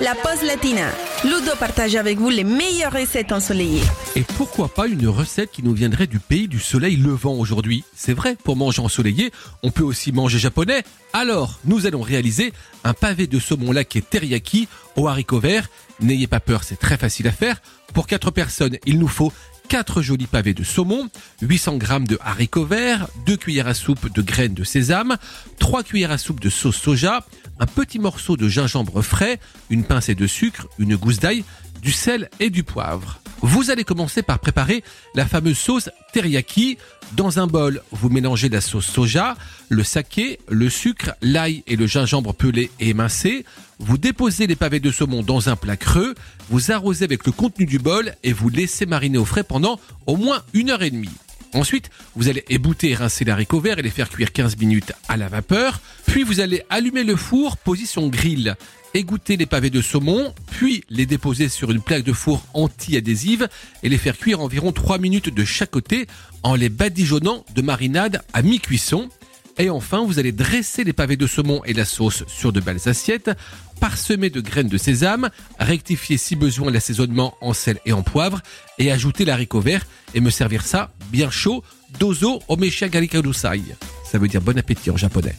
la pause latina. Ludo partage avec vous les meilleures recettes ensoleillées. Et pourquoi pas une recette qui nous viendrait du pays du soleil levant aujourd'hui? C'est vrai, pour manger ensoleillé, on peut aussi manger japonais. Alors, nous allons réaliser un pavé de saumon laqué teriyaki au haricot vert. N'ayez pas peur, c'est très facile à faire. Pour 4 personnes, il nous faut 4 jolis pavés de saumon, 800 g de haricots verts, 2 cuillères à soupe de graines de sésame, 3 cuillères à soupe de sauce soja, un petit morceau de gingembre frais, une pincée de sucre, une gousse d'ail, du sel et du poivre. Vous allez commencer par préparer la fameuse sauce teriyaki. Dans un bol, vous mélangez la sauce soja, le saké, le sucre, l'ail et le gingembre pelé et émincé. Vous déposez les pavés de saumon dans un plat creux, vous arrosez avec le contenu du bol et vous laissez mariner au frais pendant au moins une heure et demie. Ensuite, vous allez ébouter et rincer les haricots verts et les faire cuire 15 minutes à la vapeur. Puis vous allez allumer le four, position grill. Égoutter les pavés de saumon, puis les déposer sur une plaque de four anti-adhésive et les faire cuire environ 3 minutes de chaque côté en les badigeonnant de marinade à mi-cuisson. Et enfin, vous allez dresser les pavés de saumon et la sauce sur de belles assiettes, parsemer de graines de sésame, rectifier si besoin l'assaisonnement en sel et en poivre, et ajouter l'haricot vert et me servir ça bien chaud, dozo omesha garikadusai. Ça veut dire bon appétit en japonais.